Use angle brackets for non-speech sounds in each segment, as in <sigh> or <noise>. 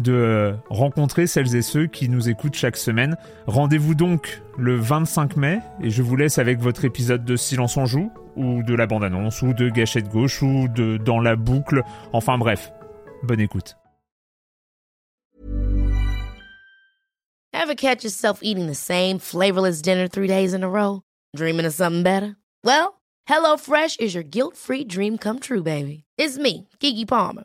de rencontrer celles et ceux qui nous écoutent chaque semaine. Rendez-vous donc le 25 mai et je vous laisse avec votre épisode de Silence en joue ou de la bande-annonce ou de Gâchette gauche ou de Dans la boucle. Enfin bref, bonne écoute. Ever catch yourself eating the same flavorless dinner three days in a row? Dreaming of something better? Well, HelloFresh is your guilt-free dream come true, baby. It's me, Kiki Palmer.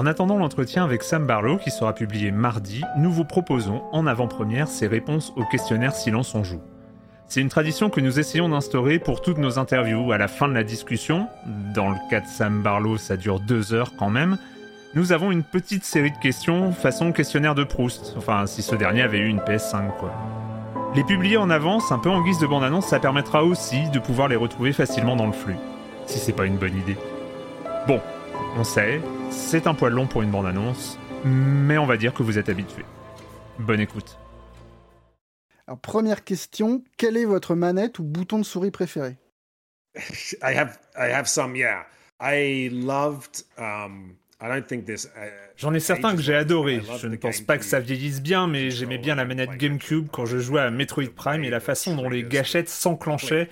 En attendant l'entretien avec Sam Barlow qui sera publié mardi, nous vous proposons en avant-première ses réponses au questionnaire Silence on joue. C'est une tradition que nous essayons d'instaurer pour toutes nos interviews à la fin de la discussion. Dans le cas de Sam Barlow, ça dure deux heures quand même. Nous avons une petite série de questions façon questionnaire de Proust. Enfin, si ce dernier avait eu une PS5, quoi. Les publier en avance, un peu en guise de bande-annonce, ça permettra aussi de pouvoir les retrouver facilement dans le flux. Si c'est pas une bonne idée. Bon, on sait, c'est un poil long pour une bande-annonce, mais on va dire que vous êtes habitué. Bonne écoute. Alors, première question, quelle est votre manette ou bouton de souris préféré? <laughs> I have I have some yeah. I loved um I don't think this uh, J'en ai certains que j'ai adoré. Je ne pense pas que ça vieillisse bien, mais j'aimais bien la manette GameCube quand je jouais à Metroid Prime et la façon dont les gâchettes s'enclenchaient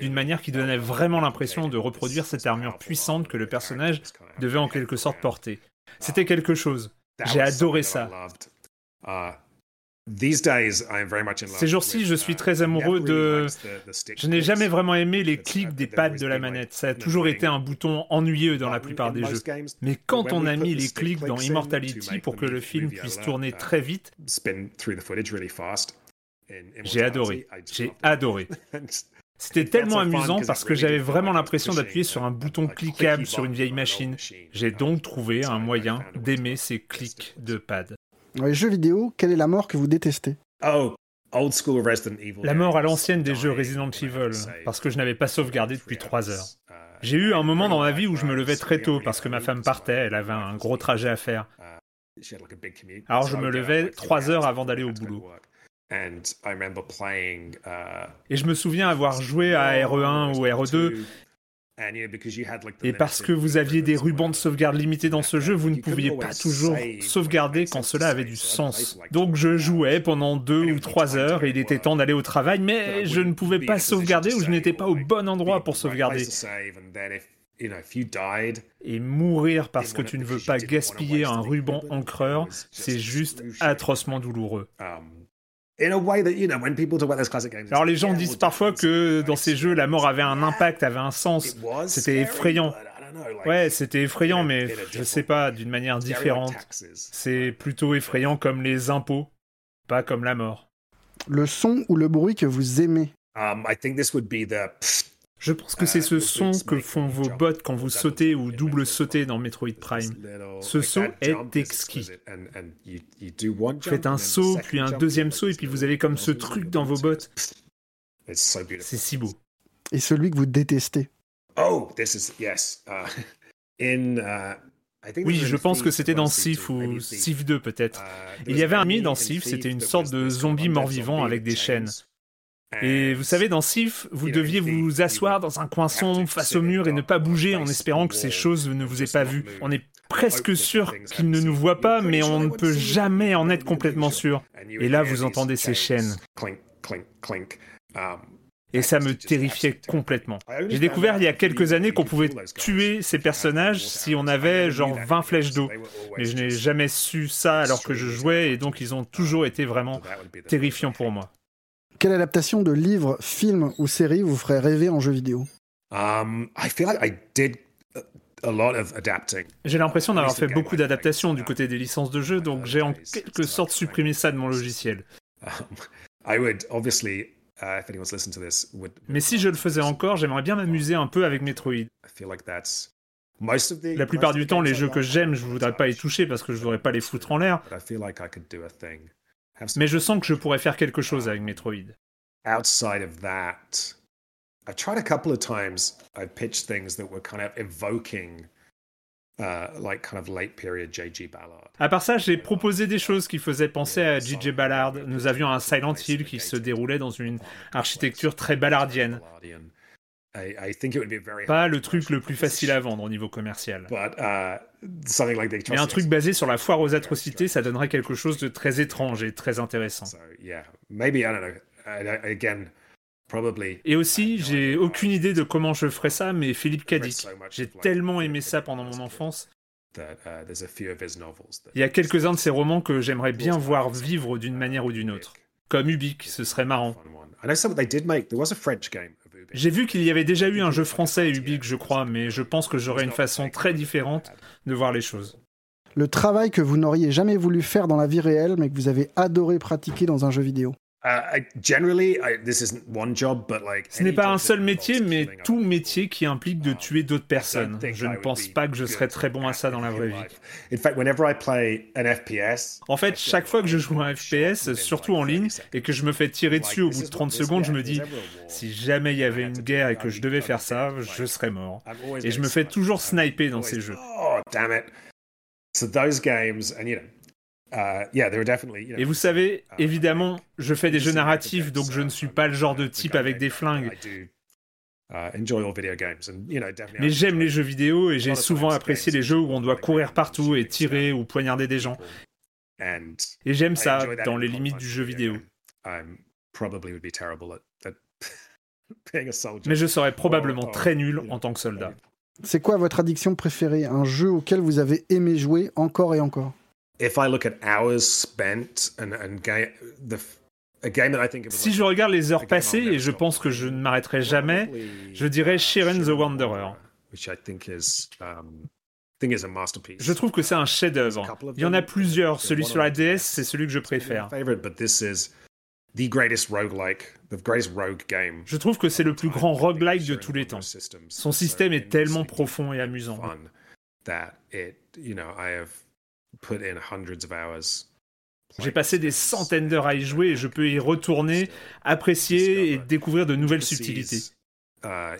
d'une manière qui donnait vraiment l'impression de reproduire cette armure puissante que le personnage devait en quelque sorte porter. C'était quelque chose. J'ai adoré ça. Ces jours-ci, je suis très amoureux de... Je n'ai jamais vraiment aimé les clics des pads de la manette. Ça a toujours été un bouton ennuyeux dans la plupart des jeux. Mais quand on a mis les clics dans Immortality pour que le film puisse tourner très vite, j'ai adoré. J'ai adoré. <laughs> C'était tellement amusant parce que j'avais vraiment l'impression d'appuyer sur un bouton cliquable sur une vieille machine. J'ai donc trouvé un moyen d'aimer ces clics de pad. Dans les jeux vidéo, quelle est la mort que vous détestez? Oh, old school Resident Evil. La mort à l'ancienne des jeux Resident Evil, parce que je n'avais pas sauvegardé depuis 3 heures. J'ai eu un moment dans ma vie où je me levais très tôt parce que ma femme partait, elle avait un gros trajet à faire. Alors je me levais 3 heures avant d'aller au boulot. Et je me souviens avoir joué à RE1 ou RE2, et parce que vous aviez des rubans de sauvegarde limités dans ce <laughs> jeu, vous ne pouviez pas toujours sauvegarder quand cela avait du sens. Donc je jouais pendant deux ou trois heures et il était temps d'aller au travail, mais je ne pouvais pas sauvegarder ou je n'étais pas au bon endroit pour sauvegarder. Et mourir parce que tu ne veux pas gaspiller un ruban encreur, c'est juste atrocement douloureux. Alors les gens disent parfois que dans ces jeux, la mort avait un impact, avait un sens. C'était effrayant. Ouais, c'était effrayant, mais je sais pas, d'une manière différente. C'est plutôt effrayant comme les impôts, pas comme la mort. Le son ou le bruit que vous aimez Um, I think this would be the Je pense que c'est ce son que font vos bottes quand vous sautez ou double sautez dans Metroid Prime. Ce saut est exquis. Vous faites un saut, puis un deuxième saut, et puis vous avez comme ce truc dans vos bottes. C'est si beau. et celui que vous détestez Oh, this is yes. Uh, <laughs> in uh, I think Oui, je pense que c'était dans Sif ou. Sif 2 peut-être. Uh, Il y avait un ami dans Sif, c'était une sorte de zombie mort-vivant avec des chaînes. Et vous savez, dans Sif, vous deviez vous asseoir dans un coin sombre face au mur et ne pas bouger en espérant que ces choses ne vous aient pas vu. On est presque sûr qu'il ne nous voit pas, mais on ne peut jamais en être complètement sûr. Et là, vous entendez ces chaînes. Et ça me terrifiait complètement. J'ai découvert il y a quelques années qu'on pouvait tuer ces personnages si on avait genre 20 flèches d'eau. Mais je n'ai jamais su ça alors que je jouais et donc ils ont toujours été vraiment terrifiants pour moi. Quelle adaptation de livre, film ou série vous ferait rêver en jeu vidéo? J'ai l'impression d'avoir fait beaucoup d'adaptations du côté des licences de jeux, donc j'ai en quelque sorte supprimé ça de mon logiciel. Mais si je le faisais encore, j'aimerais bien m'amuser un peu avec Metroid. La plupart du temps, les jeux que j'aime, je voudrais pas y toucher parce que je voudrais pas les foutre en l'air. Mais je sens que je pourrais faire quelque chose avec Metroid. Outside of that, I've tried a couple of times. I pitched things that were kind of evoking Uh, like kind of late period J.G. Ballard. À part ça, j'ai proposé des choses qui faisaient penser à J.J. Ballard. Nous avions un Silent Hill qui se déroulait dans une architecture très ballardienne. Pas le truc le plus facile à vendre au niveau commercial. Uh, Mais un truc basé sur la foire aux atrocités, ça donnerait quelque chose de très étrange et très intéressant. Et aussi, j'ai aucune idée de comment je ferais ça, mais Philippe Cadic. J'ai tellement aimé ça pendant mon enfance. Uh, Il y a quelques-uns de ces romans que j'aimerais bien voir vivre d'une manière ou d'une autre. Comme Ubik, ce serait marrant. J'ai vu qu'il y avait déjà eu un jeu français Ubik, je crois, mais je pense que j'aurais une façon très différente de voir les choses. Le travail que vous n'auriez jamais voulu faire dans la vie réelle, mais que vous avez adoré pratiquer dans un jeu vidéo. Ce n'est pas un seul métier, mais tout métier qui implique de tuer d'autres personnes. Je ne pense pas que je serais très bon à ça dans la vraie vie. En fait, chaque fois que je joue un FPS, surtout en ligne, et que je me fais tirer dessus au bout de 30 secondes, je me dis, si jamais il y avait une guerre et que je devais faire ça, je serais mort. Et je me fais toujours sniper dans ces jeux. Et vous savez, uh, évidemment, je fais des jeux narratifs, donc je ne suis pas le genre de type avec des flingues. Uh, Mais j'aime les jeux vidéo et j'ai souvent apprécié les jeux où on doit courir partout et tirer ou poignarder des gens. Et j'aime ça dans les limites du jeu vidéo. <laughs> Mais je serais probablement très nul en tant que soldat. C'est quoi votre addiction préférée? Un jeu auquel vous avez aimé jouer encore et encore? Si je regarde les heures passées, et je pense que je ne m'arrêterai jamais, je dirais Shiren the Wanderer. Je trouve que c'est un chef-d'œuvre. Il y en a plusieurs. Celui sur la DS, c'est celui que je préfère. Je trouve que c'est le plus grand roguelike de tous les temps. Son système est tellement profond et amusant. J'ai passé des centaines d'heures à y jouer et je peux y retourner, apprécier et découvrir de nouvelles subtilités. Uh,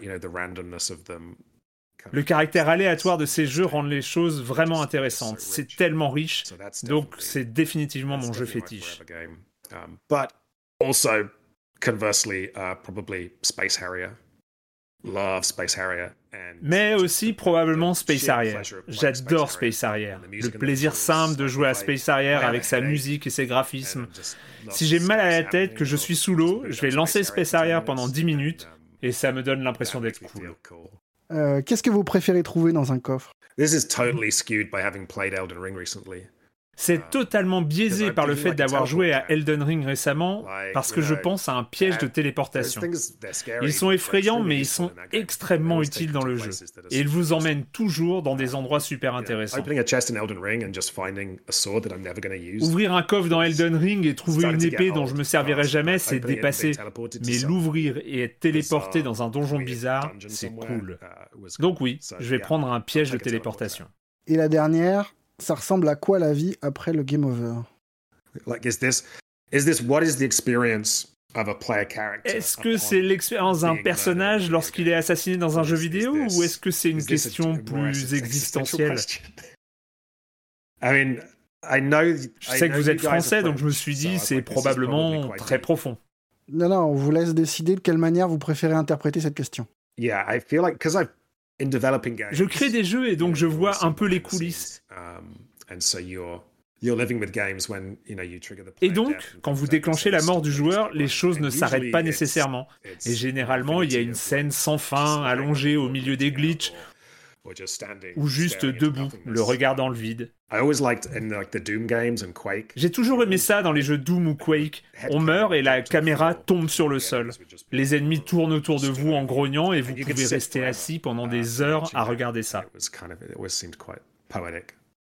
Le caractère aléatoire de ces jeux rend les choses vraiment intéressantes. C'est tellement riche, donc c'est définitivement mon jeu fétiche. Um, but also, conversely, uh, probably Space Harrier. Love Space Harrier. Mais aussi probablement Space Harrier. J'adore Space Harrier. Le plaisir simple de jouer à Space Harrier avec sa musique et ses graphismes. Si j'ai mal à la tête, que je suis sous l'eau, je vais lancer Space Harrier pendant 10 minutes et ça me donne l'impression d'être cool. Euh, Qu'est-ce que vous préférez trouver dans un coffre? C'est totalement biaisé par le fait d'avoir joué à Elden Ring récemment, parce que je pense à un piège de téléportation. Ils sont effrayants, mais ils sont extrêmement utiles dans le jeu. Et ils vous emmènent toujours dans des endroits super intéressants. Ouvrir un coffre dans Elden Ring et trouver une épée dont je me servirai jamais, c'est dépassé. Mais l'ouvrir et être téléporté dans un donjon bizarre, c'est cool. Donc oui, je vais prendre un piège de téléportation. Et la dernière, ça ressemble à quoi la vie après le game over? Est-ce que c'est l'expérience d'un personnage lorsqu'il est assassiné dans un jeu vidéo ou est-ce que c'est une question plus existentielle? <laughs> Je sais que vous êtes français, donc je me suis dit c'est probablement très profond. Non, non, on vous laisse décider de quelle manière vous préférez interpréter cette question. Yeah, I feel like because I've in developing games. Je crée des jeux et donc je vois un peu les coulisses. Um, Et donc, quand vous déclenchez la mort du joueur, les choses ne s'arrêtent pas nécessairement. Et généralement, il y a une scène sans fin, allongée au milieu des glitches, ou juste debout, le regard dans le vide. J'ai toujours aimé ça dans les jeux Doom ou Quake. On meurt et la caméra tombe sur le sol. Les ennemis tournent autour de vous en grognant et vous pouvez rester assis pendant des heures à regarder ça.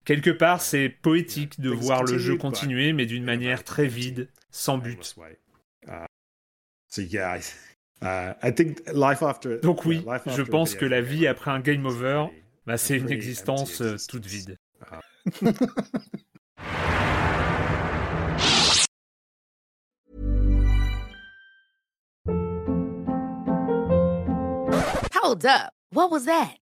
Quelque part, c'est poétique de voir le jeu continuer, mais d'une manière très vide, sans but. Uh, I, uh, think life after. Donc oui, yeah, life je after a pense que la vie après un game over, bah, c'est une existence euh, toute vide. <laughs> Hold up. What was that?